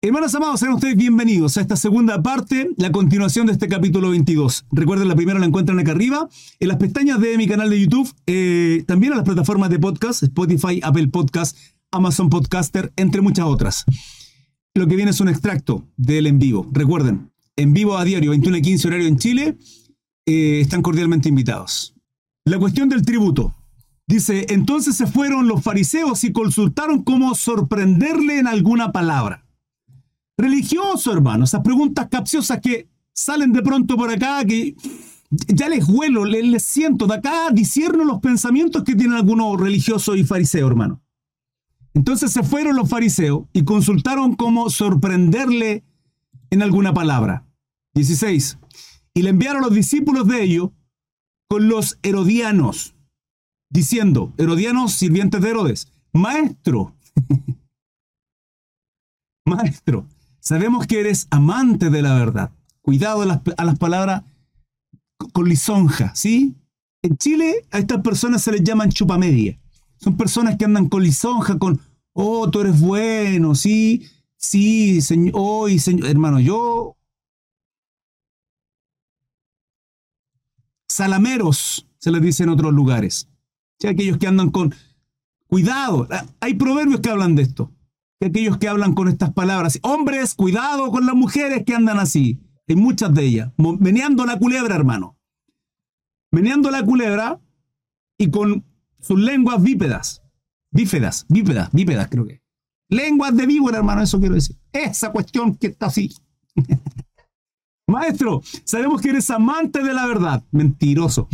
Hermanos amados, sean ustedes bienvenidos a esta segunda parte, la continuación de este capítulo 22. Recuerden, la primera la encuentran acá arriba, en las pestañas de mi canal de YouTube, eh, también en las plataformas de podcast, Spotify, Apple Podcast, Amazon Podcaster, entre muchas otras. Lo que viene es un extracto del en vivo. Recuerden, en vivo a diario, 21 y 15 horario en Chile, eh, están cordialmente invitados. La cuestión del tributo. Dice, entonces se fueron los fariseos y consultaron cómo sorprenderle en alguna palabra religioso, hermano. Esas preguntas capciosas que salen de pronto por acá, que ya les huelo, les, siento. De acá discierno los pensamientos que tienen algunos religiosos y fariseos, hermano. Entonces se fueron los fariseos y consultaron cómo sorprenderle en alguna palabra. 16. Y le enviaron a los discípulos de ellos con los herodianos, diciendo, herodianos sirvientes de Herodes, maestro, maestro, Sabemos que eres amante de la verdad. Cuidado a las, palabras con lisonja, ¿sí? En Chile a estas personas se les llaman chupamedia. Son personas que andan con lisonja, con, oh, tú eres bueno, sí, sí, señor, señor, hermano, yo... Salameros, se les dice en otros lugares. ¿Sí? Aquellos que andan con... Cuidado, hay proverbios que hablan de esto que aquellos que hablan con estas palabras. Hombres, cuidado con las mujeres que andan así. Hay muchas de ellas. Meneando la culebra, hermano. Meneando la culebra y con sus lenguas bípedas. Bípedas, bípedas, bípedas creo que. Lenguas de víbora, hermano, eso quiero decir. Esa cuestión que está así. Maestro, sabemos que eres amante de la verdad. Mentiroso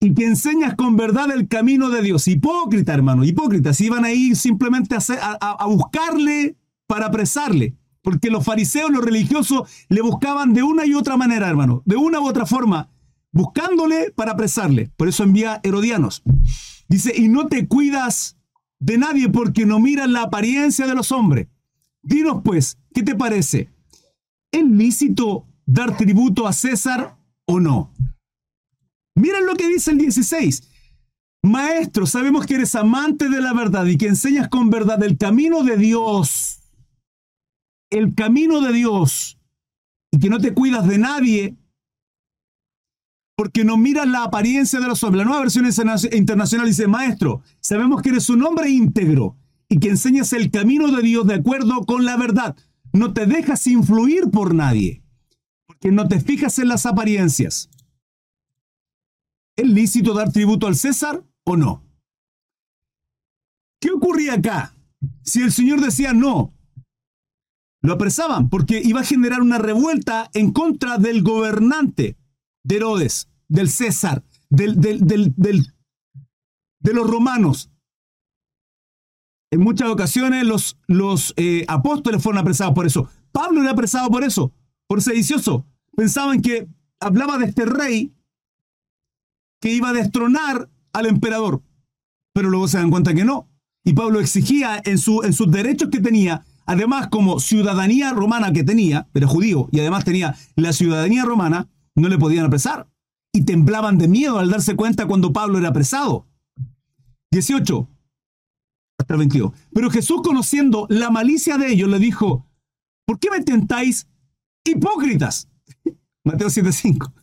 y que enseñas con verdad el camino de Dios. Hipócrita, hermano, hipócrita. Si iban a ir simplemente a, buscarle para apresarle. Porque los fariseos, los religiosos, le buscaban de una y otra manera, hermano. De una u otra forma. Buscándole para apresarle. Por eso envía Herodianos. Dice, y no te cuidas de nadie porque no miras la apariencia de los hombres. Dinos pues, ¿qué te parece? ¿Es lícito dar tributo a César o no? Miren lo que dice el 16. Maestro, sabemos que eres amante de la verdad y que enseñas con verdad el camino de Dios. El camino de Dios. Y que no te cuidas de nadie porque no miras la apariencia de los hombres. La nueva versión internacional dice, Maestro, sabemos que eres un hombre íntegro y que enseñas el camino de Dios de acuerdo con la verdad. No te dejas influir por nadie, porque no te fijas en las apariencias. ¿Es lícito dar tributo al César o no? ¿Qué ocurría acá? Si el Señor decía no, lo apresaban porque iba a generar una revuelta en contra del gobernante de Herodes, del César, del, de los romanos. En muchas ocasiones los, los eh, apóstoles fueron apresados por eso. Pablo era apresado por eso, por sedicioso. Pensaban que hablaba de este rey que iba a destronar al emperador. Pero luego se dan cuenta que no. Y Pablo exigía en, su, en sus derechos que tenía, además como ciudadanía romana que tenía, pero judío, y además tenía la ciudadanía romana, no le podían apresar. Y temblaban de miedo al darse cuenta cuando Pablo era apresado. 18. Hasta el 22. Pero Jesús, conociendo la malicia de ellos, le dijo, ¿por qué me tentáis hipócritas? Mateo 7.5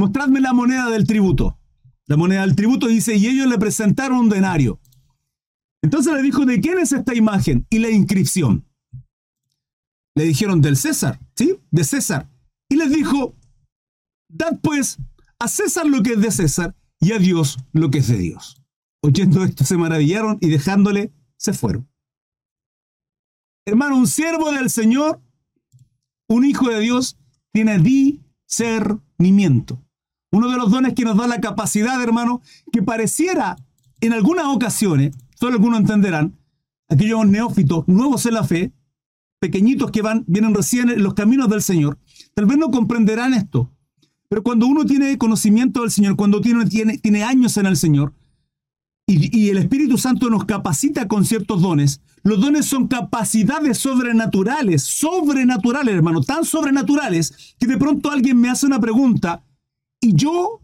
mostradme la moneda del tributo. La moneda del tributo dice, y ellos le presentaron un denario. Entonces le dijo, ¿de quién es esta imagen? Y la inscripción. Le dijeron, del César, ¿sí? De César. Y les dijo, dad pues a César lo que es de César y a Dios lo que es de Dios. Oyendo esto se maravillaron y dejándole, se fueron. Hermano, un siervo del Señor, un hijo de Dios, tiene discernimiento. Uno de los dones que nos da la capacidad, hermano, que pareciera en algunas ocasiones, solo algunos entenderán, aquellos neófitos, nuevos en la fe, pequeñitos que van, vienen recién en los caminos del Señor, tal vez no comprenderán esto. Pero cuando uno tiene conocimiento del Señor, cuando tiene, tiene, años en el Señor, y, y el Espíritu Santo nos capacita con ciertos dones, los dones son capacidades sobrenaturales, sobrenaturales, hermano, tan sobrenaturales que de pronto alguien me hace una pregunta y yo,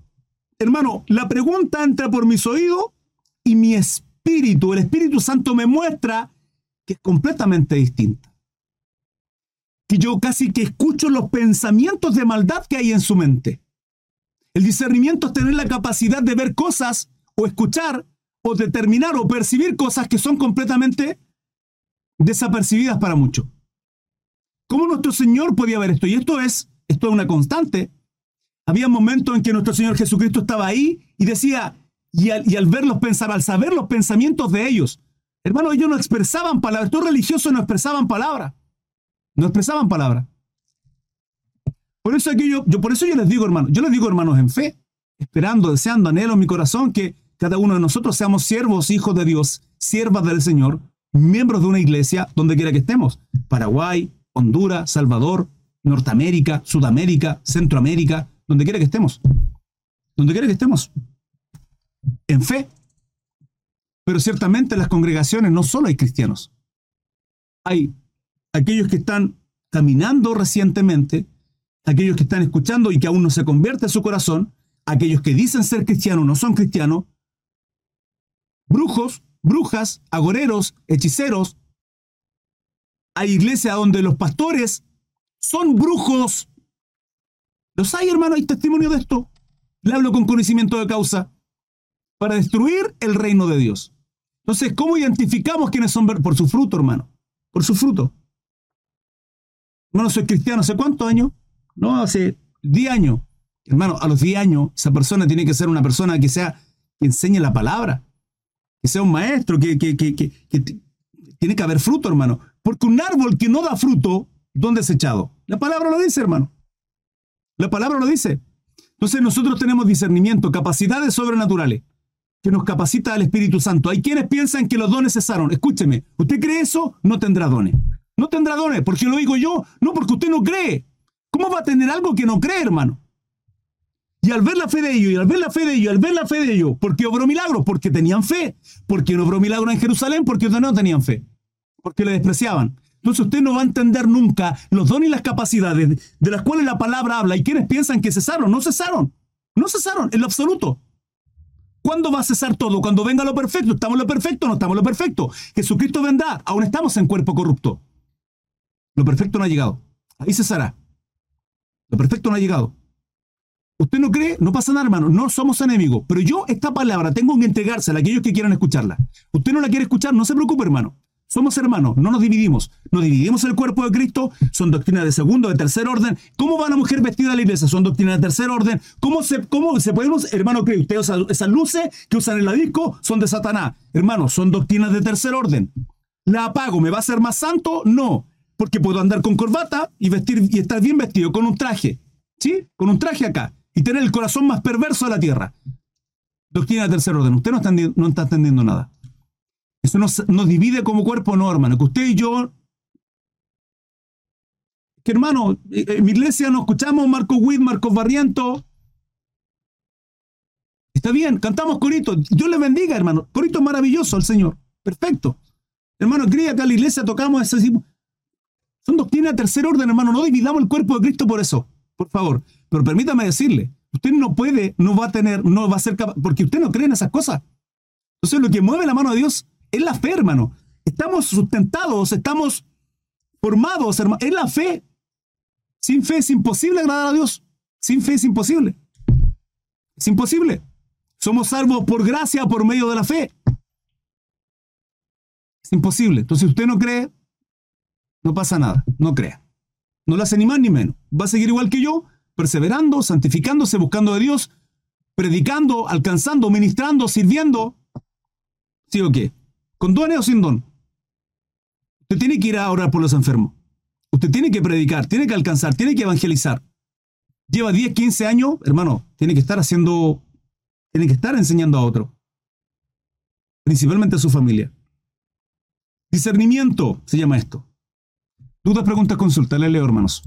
hermano, la pregunta entra por mis oídos y mi espíritu, el Espíritu Santo me muestra que es completamente distinta. que yo casi que escucho los pensamientos de maldad que hay en su mente. El discernimiento es tener la capacidad de ver cosas o escuchar o determinar o percibir cosas que son completamente desapercibidas para muchos. ¿Cómo nuestro Señor podía ver esto? Y esto es, esto es una constante. Había momentos en que nuestro Señor Jesucristo estaba ahí y decía, y al, y al verlos pensar, al saber los pensamientos de ellos, hermano, ellos no expresaban palabras, estos religiosos no expresaban palabras, no expresaban palabras. Por eso aquí yo, yo, por eso yo les digo, hermano, yo les digo, hermanos, en fe, esperando, deseando, anhelo en mi corazón que cada uno de nosotros seamos siervos, hijos de Dios, siervas del Señor, miembros de una iglesia donde quiera que estemos. Paraguay, Honduras, Salvador, Norteamérica, Sudamérica, Centroamérica, donde quiera que estemos. Donde quiera que estemos. En fe. Pero ciertamente en las congregaciones no solo hay cristianos. Hay aquellos que están caminando recientemente, aquellos que están escuchando y que aún no se convierte su corazón, aquellos que dicen ser cristianos no son cristianos, brujos, brujas, agoreros, hechiceros. Hay iglesias donde los pastores son brujos. Los hay, hermano, hay testimonio de esto. Le hablo con conocimiento de causa. Para destruir el reino de Dios. Entonces, ¿cómo identificamos quiénes son? Por su fruto, hermano. Por su fruto. Hermano, soy cristiano. ¿Hace cuántos años? No, hace 10 años. Hermano, a los 10 años, esa persona tiene que ser una persona que sea, que enseñe la palabra que sea un maestro, que, tiene que haber fruto, hermano. Porque un árbol que no da fruto, ¿dónde es echado? La palabra lo dice, hermano. La palabra lo dice. Entonces nosotros tenemos discernimiento, capacidades sobrenaturales, que nos capacita el Espíritu Santo. Hay quienes piensan que los dones cesaron. Escúcheme, ¿usted cree eso? No tendrá dones. No tendrá dones, porque lo digo yo, no porque usted no cree. ¿Cómo va a tener algo que no cree, hermano? Y al ver la fe de ellos, y al ver la fe de ellos, al ver la fe de ellos, ¿por qué obró milagros? Porque tenían fe. ¿Por qué no obró milagros en Jerusalén? Porque no tenían fe. Porque le despreciaban. Entonces usted no va a entender nunca los dones y las capacidades de las cuales la palabra habla. Y quienes piensan que cesaron, no cesaron. No cesaron, en lo absoluto. ¿Cuándo va a cesar todo? Cuando venga lo perfecto. ¿Estamos en lo perfecto? No estamos en lo perfecto. Jesucristo vendrá. Aún estamos en cuerpo corrupto. Lo perfecto no ha llegado. Ahí cesará. Lo perfecto no ha llegado. ¿Usted no cree? No pasa nada, hermano. No somos enemigos. Pero yo esta palabra tengo que entregársela a aquellos que quieran escucharla. Usted no la quiere escuchar, no se preocupe, hermano. Somos hermanos, no nos dividimos. Nos dividimos el cuerpo de Cristo. Son doctrinas de segundo, de tercer orden. ¿Cómo va la mujer vestida a la iglesia? Son doctrinas de tercer orden. ¿Cómo se, cómo se hermano, cree usted? esas luces que usan en la disco son de Satanás. Hermano, son doctrinas de tercer orden. ¿La apago? ¿Me va a hacer más santo? No. Porque puedo andar con corbata y vestir y estar bien vestido con un traje. ¿Sí? Con un traje acá y tener el corazón más perverso de la tierra. Doctrina de tercer orden. Usted no está, no está entendiendo nada. Eso nos, divide como cuerpo, no, hermano. Que usted y yo. Que hermano, eh, en mi iglesia nos escuchamos Marco Witt, Marcos Barriento. Está bien, cantamos corito. Dios le bendiga, hermano. Corito maravilloso al Señor. Perfecto. Hermano, cría que a la iglesia tocamos ese. Son doctrina de tercer orden, hermano. No dividamos el cuerpo de Cristo por eso. Por favor. Pero permítame decirle, usted no puede, no va a tener, no va a ser capaz, porque usted no cree en esas cosas. Entonces lo que mueve la mano de Dios es la fe, hermano. Estamos sustentados, estamos formados, hermano. Es la fe. Sin fe es imposible agradar a Dios. Sin fe es imposible. Es imposible. Somos salvos por gracia, por medio de la fe. Es imposible. Entonces, si usted no cree, no pasa nada. No crea. No lo hace ni más ni menos. Va a seguir igual que yo, perseverando, santificándose, buscando de Dios, predicando, alcanzando, ministrando, sirviendo. ¿Sí o qué? ¿Con dones o sin don? Usted tiene que ir a orar por los enfermos. Usted tiene que predicar, tiene que alcanzar, tiene que evangelizar. Lleva 10, 15 años, hermano, tiene que estar haciendo, tiene que estar enseñando a otro. Principalmente a su familia. Discernimiento se llama esto. Dudas, preguntas, consulta. Le leo, hermanos.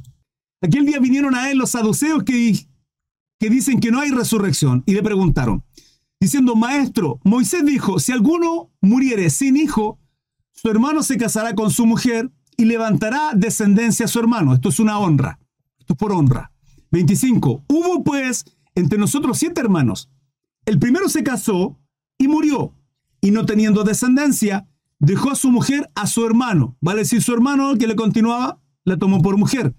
Aquel día vinieron a él los saduceos que, que dicen que no hay resurrección y le preguntaron, diciendo, Maestro, Moisés dijo, si alguno muriere sin hijo, su hermano se casará con su mujer y levantará descendencia a su hermano. Esto es una honra. Esto es por honra. 25. Hubo pues entre nosotros siete hermanos. El primero se casó y murió, y no teniendo descendencia, dejó a su mujer a su hermano. ¿Vale decir su hermano que le continuaba la tomó por mujer.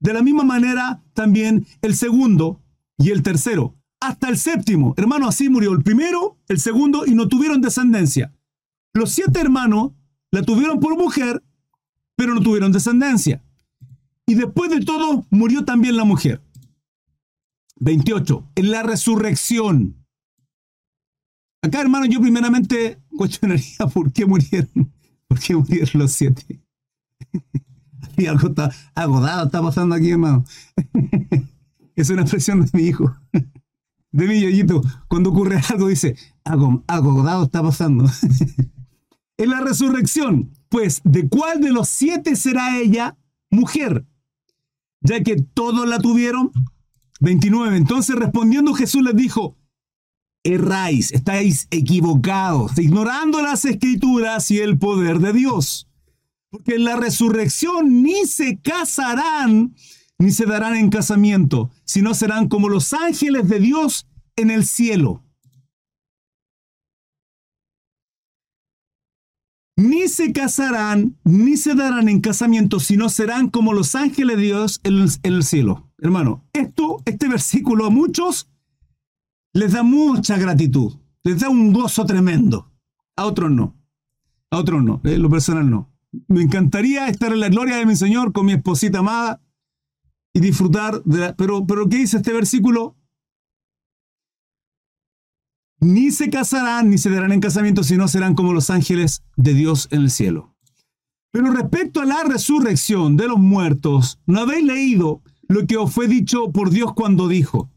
De la misma manera, también el segundo y el tercero, hasta el séptimo. Hermano, así murió el primero, el segundo, y no tuvieron descendencia. Los siete hermanos la tuvieron por mujer, pero no tuvieron descendencia. Y después de todo, murió también la mujer. 28. En la resurrección. Acá, hermano, yo primeramente cuestionaría por qué murieron, por qué murieron los siete. y algo está agodado, está pasando aquí, hermano. es una expresión de mi hijo, de mi yoyito. Cuando ocurre algo, dice, algo agodado está pasando. en la resurrección, pues, ¿de cuál de los siete será ella mujer? Ya que todos la tuvieron. 29. Entonces respondiendo Jesús les dijo, erráis, estáis equivocados, ignorando las escrituras y el poder de Dios. Porque en la resurrección ni se casarán ni se darán en casamiento, sino serán como los ángeles de Dios en el cielo. Ni se casarán, ni se darán en casamiento, sino serán como los ángeles de Dios en el, cielo. Hermano, esto, este versículo a muchos les da mucha gratitud, les da un gozo tremendo. A otros no. A otros no. En lo personal no. Me encantaría estar en la gloria de mi Señor con mi esposita amada y disfrutar de la... Pero, pero ¿qué dice este versículo? Ni se casarán ni se darán en casamiento, sino serán como los ángeles de Dios en el cielo. Pero respecto a la resurrección de los muertos, ¿no habéis leído lo que os fue dicho por Dios cuando dijo,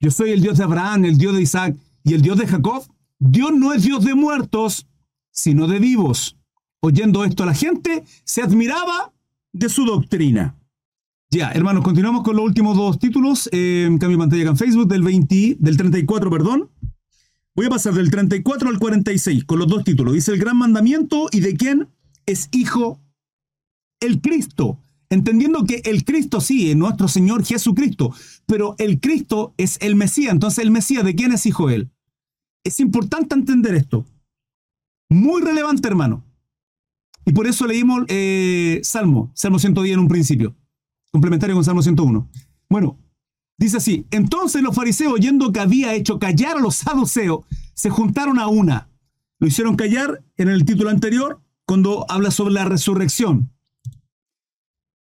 yo soy el Dios de Abraham, el Dios de Isaac y el Dios de Jacob? Dios no es Dios de muertos, sino de vivos. Oyendo esto, la gente se admiraba de su doctrina. Ya, hermanos, continuamos con los últimos dos títulos. Eh, cambio de pantalla acá en Facebook del 20, del 34, perdón. Voy a pasar del 34 al 46 con los dos títulos. Dice el gran mandamiento y de quién es hijo el Cristo. Entendiendo que el Cristo sí es nuestro Señor Jesucristo, pero el Cristo es el Mesías. Entonces, el Mesías, ¿de quién es hijo él? Es importante entender esto. Muy relevante, hermano. Y por eso leímos eh, Salmo, Salmo 110 en un principio, complementario con Salmo 101. Bueno, Dice así, entonces los fariseos, oyendo que había hecho callar a los saduceos, se juntaron a una. Lo hicieron callar en el título anterior, cuando habla sobre la resurrección.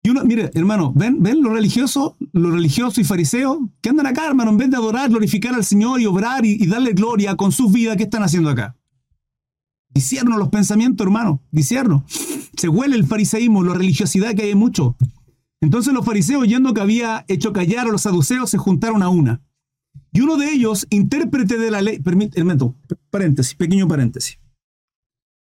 Y uno, mire, hermano, ¿ven, ven lo religioso, lo religioso y fariseo? que andan acá, hermano? En vez de adorar, glorificar al Señor y obrar y, darle gloria con sus vidas, ¿qué están haciendo acá? Disierno los pensamientos, hermano, disierno. Se huele el fariseísmo, la religiosidad que hay mucho. Entonces los fariseos, oyendo que había hecho callar a los saduceos, se juntaron a una. Y uno de ellos, intérprete de la ley, permíteme, paréntesis, pequeño paréntesis.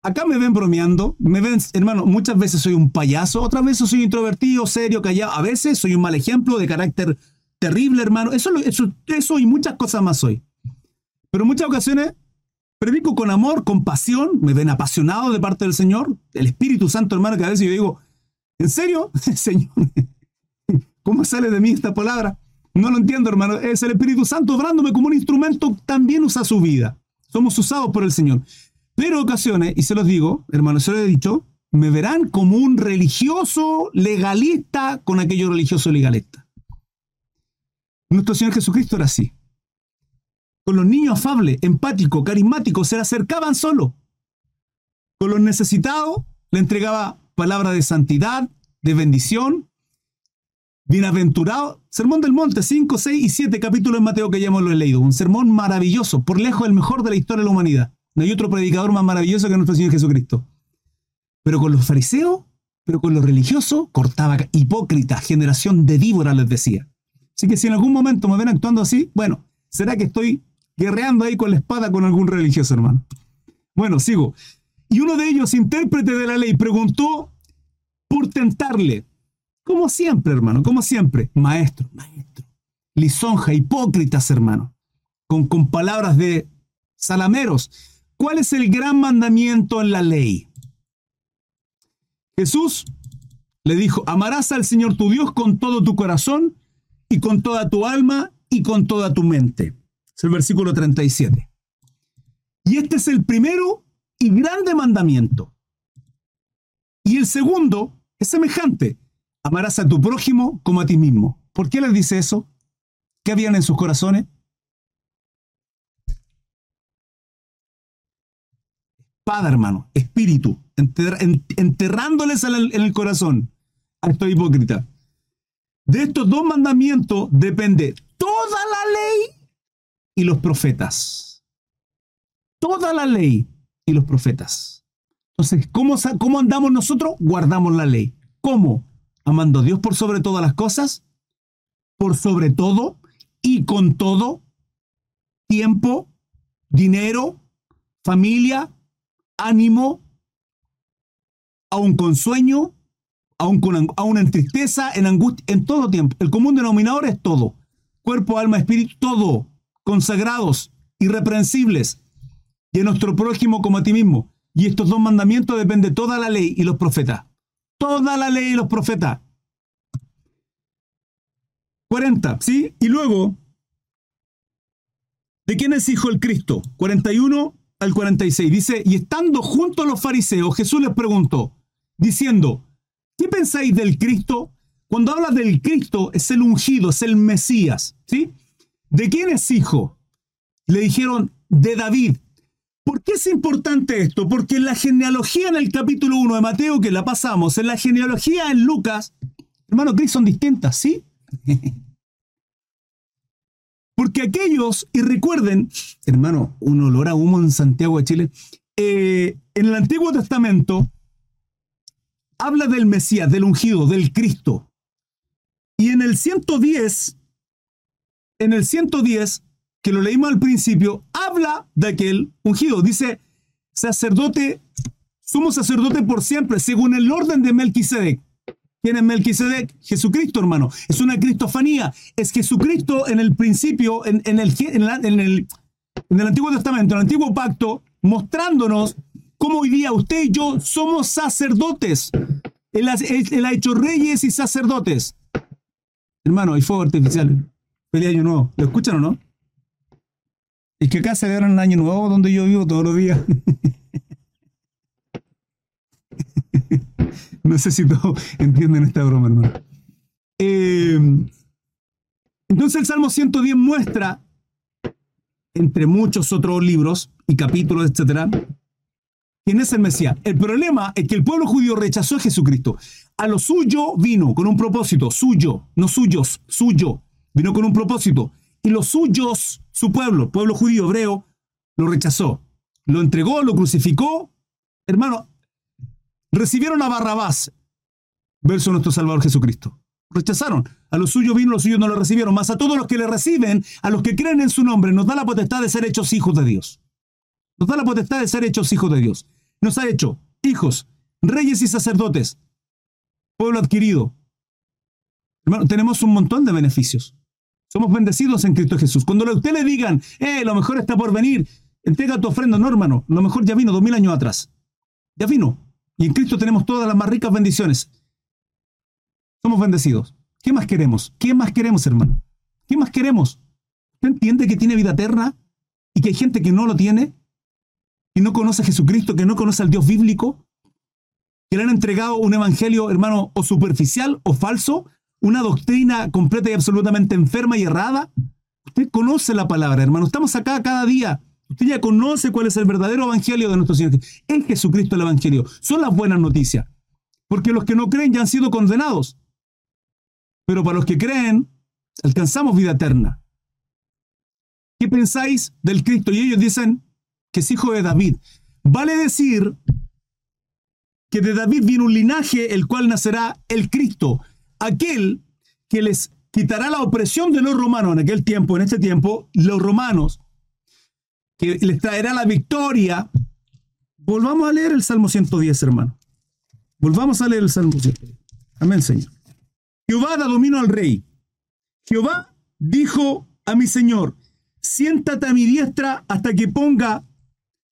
Acá me ven bromeando, me ven, hermano, muchas veces soy un payaso, otras veces soy introvertido, serio, callado, a veces soy un mal ejemplo de carácter terrible, hermano. Eso, eso, eso y muchas cosas más soy. Pero muchas ocasiones predico con amor, con pasión, me ven apasionado de parte del Señor, el Espíritu Santo, hermano, que a veces yo digo, ¿En serio? Señor, ¿cómo sale de mí esta palabra? No lo entiendo, hermano. Es el Espíritu Santo obrándome como un instrumento, también usa su vida. Somos usados por el Señor. Pero ocasiones, y se los digo, hermano, se lo he dicho, me verán como un religioso legalista con aquello religioso legalista. Nuestro Señor Jesucristo era así. Con los niños afables, empáticos, carismáticos, se le acercaban solo. Con los necesitados, le entregaba palabra de santidad, de bendición. Bienaventurado. Sermón del Monte, 5, 6 y 7 capítulos en Mateo que ya hemos leído. Un sermón maravilloso, por lejos el mejor de la historia de la humanidad. No hay otro predicador más maravilloso que nuestro Señor Jesucristo. Pero con los fariseos, pero con los religiosos, cortaba hipócrita, generación de víbora, les decía. Así que si en algún momento me ven actuando así, bueno, será que estoy guerreando ahí con la espada con algún religioso, hermano. Bueno, sigo. Y uno de ellos, intérprete de la ley, preguntó por tentarle. Como siempre, hermano, como siempre. Maestro, maestro. Lisonja, hipócritas, hermano. Con, con palabras de salameros. ¿Cuál es el gran mandamiento en la ley? Jesús le dijo, amarás al Señor tu Dios con todo tu corazón y con toda tu alma y con toda tu mente. Es el versículo 37. Y este es el primero grande mandamiento. Y el segundo es semejante. Amarás a tu prójimo como a ti mismo. ¿Por qué les dice eso? ¿Qué habían en sus corazones? Espada, hermano, espíritu, enterrándoles en el corazón a estos hipócritas. De estos dos mandamientos depende toda la ley y los profetas. Toda la ley y los profetas. Entonces, ¿cómo, cómo andamos nosotros? Guardamos la ley. ¿Cómo? Amando a Dios por sobre todas las cosas, por sobre todo y con todo, tiempo, dinero, familia, ánimo, aun con sueño, aún, con, aún en tristeza, en angustia, en todo tiempo. El común denominador es todo. Cuerpo, alma, espíritu, todo. Consagrados, irreprensibles. Y en nuestro prójimo como a ti mismo. Y estos dos mandamientos depende toda la ley y los profetas. Toda la ley y los profetas. 40, ¿sí? Y luego, ¿de quién es hijo el Cristo? 41 al 46. Dice, y estando junto a los fariseos, Jesús les preguntó, diciendo, ¿Qué pensáis del Cristo? Cuando habla del Cristo, es el ungido, es el Mesías, ¿sí? ¿De quién es hijo? Le dijeron, de David. ¿Por qué es importante esto? Porque en la genealogía en el capítulo 1 de Mateo, que la pasamos, en la genealogía en Lucas, hermano, Cristo son distintas, ¿sí? Porque aquellos, y recuerden, hermano, un olor a humo en Santiago de Chile, eh, en el Antiguo Testamento, habla del Mesías, del ungido, del Cristo. Y en el 110, en el 110, que lo leímos al principio, habla de aquel ungido. Dice, sacerdote, somos sacerdote por siempre, según el orden de Melquisedec. ¿Quién es Melquisedec? Jesucristo, hermano. Es una cristofanía. Es Jesucristo en el principio, en, el, en, el, en el Antiguo Testamento, en el Antiguo Pacto, mostrándonos cómo hoy día usted y yo somos sacerdotes. Él ha, hecho reyes y sacerdotes. Hermano, hay fuego artificial. Feliz año nuevo. ¿Lo escuchan o no? Es que acá celebran el año nuevo donde yo vivo todos los días. no sé si todos entienden esta broma, hermano. Eh, entonces el Salmo 110 muestra, entre muchos otros libros y capítulos, etcétera, quién es el Mesías. El problema es que el pueblo judío rechazó a Jesucristo. A lo suyo vino con un propósito, suyo, no suyos, suyo. Vino con un propósito. Y los suyos, su pueblo, pueblo judío hebreo, lo rechazó. Lo entregó, lo crucificó. Hermano, recibieron a Barrabás verso nuestro Salvador Jesucristo. Rechazaron. A los suyos vino, los suyos no lo recibieron. Más a todos los que le reciben, a los que creen en su nombre, nos da la potestad de ser hechos hijos de Dios. Nos da la potestad de ser hechos hijos de Dios nos ha hecho hijos, reyes y sacerdotes, pueblo adquirido. Hermano, tenemos un montón de beneficios. Somos bendecidos en Cristo Jesús. Cuando a usted le digan, eh, lo mejor está por venir, entrega tu ofrenda, no, hermano, lo mejor ya vino dos mil años atrás. Ya vino. Y en Cristo tenemos todas las más ricas bendiciones. Somos bendecidos. ¿Qué más queremos? ¿Qué más queremos, hermano? ¿Qué más queremos? ¿Usted entiende que tiene vida eterna y que hay gente que no lo tiene? y no conoce a Jesucristo, que no conoce al Dios bíblico, que le han entregado un evangelio, hermano, o superficial o falso, una doctrina completa y absolutamente enferma y errada. Usted conoce la palabra, hermano. Estamos acá cada día. Usted ya conoce cuál es el verdadero evangelio de nuestro Señor. Es Jesucristo el evangelio. Son las buenas noticias. Porque los que no creen ya han sido condenados. Pero para los que creen, alcanzamos vida eterna. ¿Qué pensáis del Cristo? Y ellos dicen, que es hijo de David. Vale decir que de David viene un linaje el cual nacerá el Cristo, aquel que les quitará la opresión de los romanos en aquel tiempo, en este tiempo, los romanos, que les traerá la victoria. Volvamos a leer el Salmo 110, hermano. Volvamos a leer el Salmo 110. Amén, Señor. Jehová da dominio al rey. Jehová dijo a mi Señor, siéntate a mi diestra hasta que ponga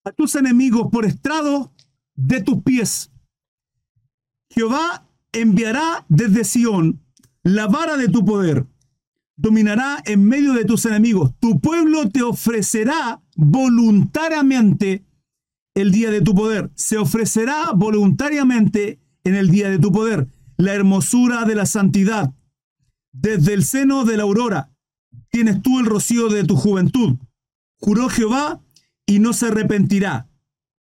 a tus enemigos por estrado de tus pies. Jehová enviará desde Sión la vara de tu poder. Dominará en medio de tus enemigos. Tu pueblo te ofrecerá voluntariamente el día de tu poder. Se ofrecerá voluntariamente en el día de tu poder. la hermosura de la santidad. Desde el seno de la aurora tienes tú el rocío de tu juventud. Juró Jehová y no se arrepentirá.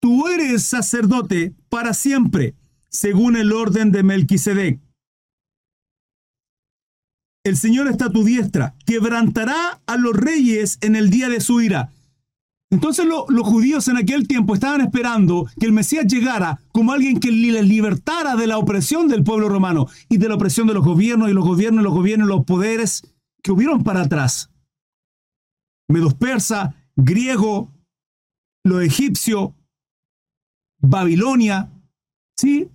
Tú eres sacerdote para siempre, según el orden de Melquisedec. El Señor está a tu diestra, quebrantará a los reyes en el día de su ira. Entonces los judíos en aquel tiempo estaban esperando que el Mesías llegara como alguien que les libertara de la opresión del pueblo romano y de la opresión de los gobiernos y los gobiernos y los gobiernos los poderes que hubieron para atrás. Medos persa, griego, los egipcios, Babilonia, ¿sí?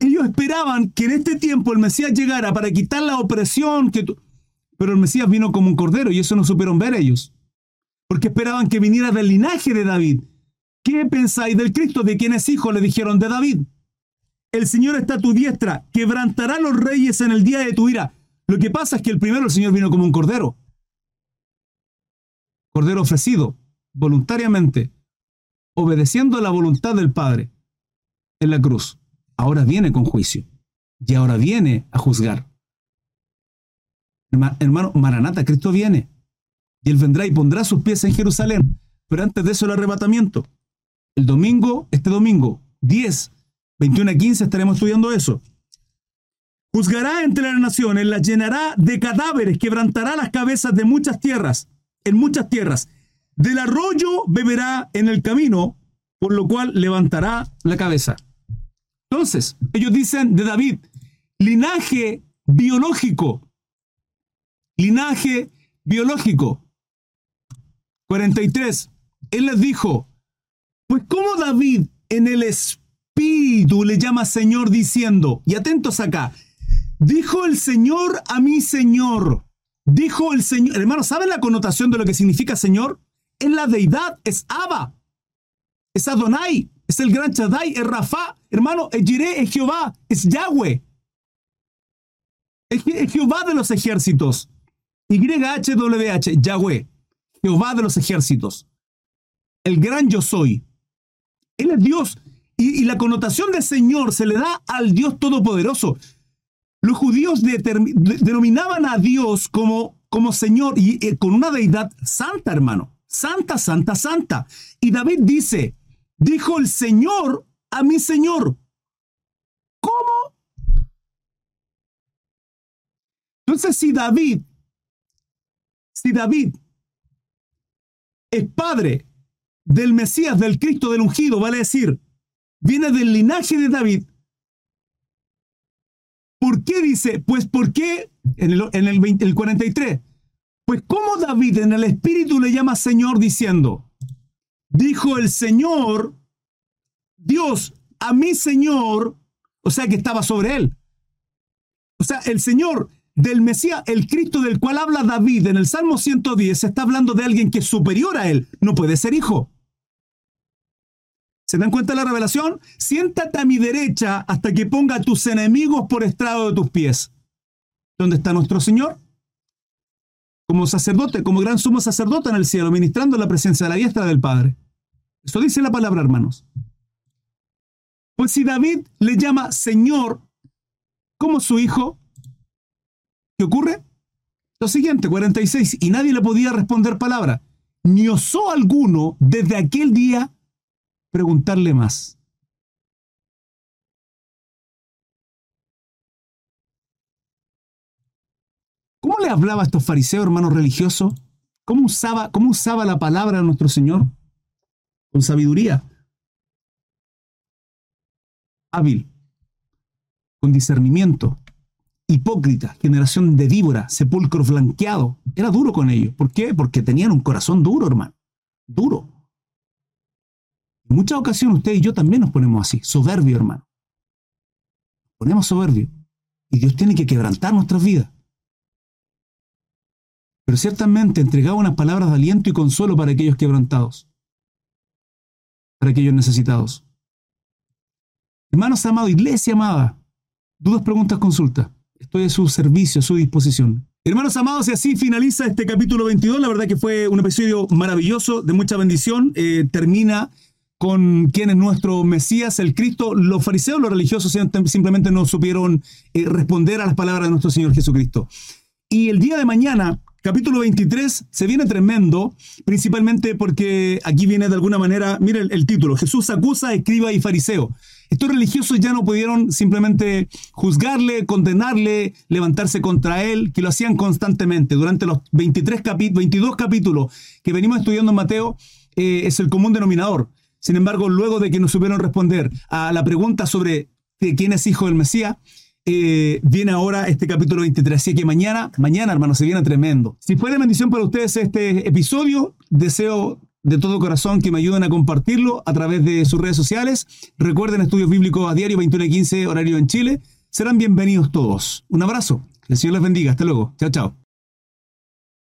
Ellos esperaban que en este tiempo el Mesías llegara para quitar la opresión que pero el Mesías vino como un cordero y eso no supieron ver ellos porque esperaban que viniera del linaje de David. ¿Qué pensáis del Cristo? ¿De quién es hijo? Le dijeron de David. El Señor está a tu diestra, quebrantará a los reyes en el día de tu ira. Lo que pasa es que el primero el Señor vino como un cordero. Cordero ofrecido voluntariamente, obedeciendo la voluntad del Padre en la cruz. Ahora viene con juicio y ahora viene a juzgar. Hermano, Maranata, Cristo viene y él vendrá y pondrá sus pies en Jerusalén. Pero antes de eso el arrebatamiento. El domingo, este domingo, 10, 21 a 15 estaremos estudiando eso. Juzgará entre las naciones, las llenará de cadáveres, quebrantará las cabezas de muchas tierras, en muchas tierras. Del arroyo beberá en el camino, por lo cual levantará la cabeza. Entonces, ellos dicen de David, linaje biológico, linaje biológico. 43. Él les dijo, pues ¿cómo David en el espíritu le llama Señor diciendo, y atentos acá, dijo el Señor a mi Señor, dijo el Señor, hermano, ¿saben la connotación de lo que significa Señor? En la deidad es Abba, es Adonai, es el gran Chadai, es Rafa, hermano, es Jireh, es Jehová, es Yahweh. Es, Jehová de los ejércitos. YHWH, Yahweh. Jehová de los ejércitos, el gran yo soy. Él es Dios y, la connotación de Señor se le da al Dios Todopoderoso. Los judíos denominaban a Dios como, como Señor y eh, con una deidad santa, hermano. Santa, santa, santa. Y David dice, dijo el Señor a mi Señor. ¿Cómo? Entonces, si David, si David es padre del Mesías, del Cristo, del ungido, vale decir, viene del linaje de David. ¿Por qué dice? Pues ¿por qué en el, en el, 43? Pues ¿cómo David en el Espíritu le llama Señor diciendo, dijo el Señor, Dios, a mi Señor, o sea que estaba sobre él. O sea, el Señor del Mesías, el Cristo del cual habla David en el Salmo 110, está hablando de alguien que es superior a él, no puede ser hijo. ¿Se dan cuenta la revelación? Siéntate a mi derecha hasta que ponga a tus enemigos por estrado de tus pies. ¿Dónde está nuestro Señor? Como sacerdote, como gran sumo sacerdote en el cielo, ministrando la presencia de la diestra del Padre. Eso dice la palabra, hermanos. Pues si David le llama Señor como su hijo, ¿Qué ocurre? Lo siguiente, 46, y nadie le podía responder palabra. Ni osó alguno desde aquel día preguntarle más. ¿Cómo le hablaba a estos fariseos, hermanos religiosos? ¿Cómo usaba, ¿Cómo usaba la palabra de nuestro Señor? Con sabiduría. Hábil. Con discernimiento hipócrita, generación de víbora, sepulcro flanqueado. Era duro con ellos. ¿Por qué? Porque tenían un corazón duro, hermano. Duro. En muchas ocasiones usted y yo también nos ponemos así, soberbio, hermano. ponemos soberbio. Y Dios tiene que quebrantar nuestras vidas. Pero ciertamente entregaba unas palabras de aliento y consuelo para aquellos quebrantados, para aquellos necesitados. Hermanos amados, iglesia amada, dudas, preguntas, consultas. Estoy a su servicio, a su disposición. Hermanos amados, y así finaliza este capítulo 22. La verdad que fue un episodio maravilloso, de mucha bendición. Eh, termina con quién es nuestro Mesías, el Cristo, los fariseos, los religiosos simplemente no supieron eh, responder a las palabras de nuestro Señor Jesucristo. Y el día de mañana, capítulo 23, se viene tremendo, principalmente porque aquí viene de alguna manera, mire el, título, Jesús acusa, escriba y fariseo. Estos religiosos ya no pudieron simplemente juzgarle, condenarle, levantarse contra él, que lo hacían constantemente. Durante los 23 22 capítulos que venimos estudiando en Mateo, eh, es el común denominador. Sin embargo, luego de que no supieron responder a la pregunta sobre quién es hijo del Mesías, eh, viene ahora este capítulo 23. Así que mañana, mañana, hermano, se viene tremendo. Si fue de bendición para ustedes este episodio, deseo de todo corazón que me ayuden a compartirlo a través de sus redes sociales. Recuerden estudios bíblicos a diario 21 y 15 horario en Chile. Serán bienvenidos todos. Un abrazo. Que el Señor les bendiga. Hasta luego. Chao, chao.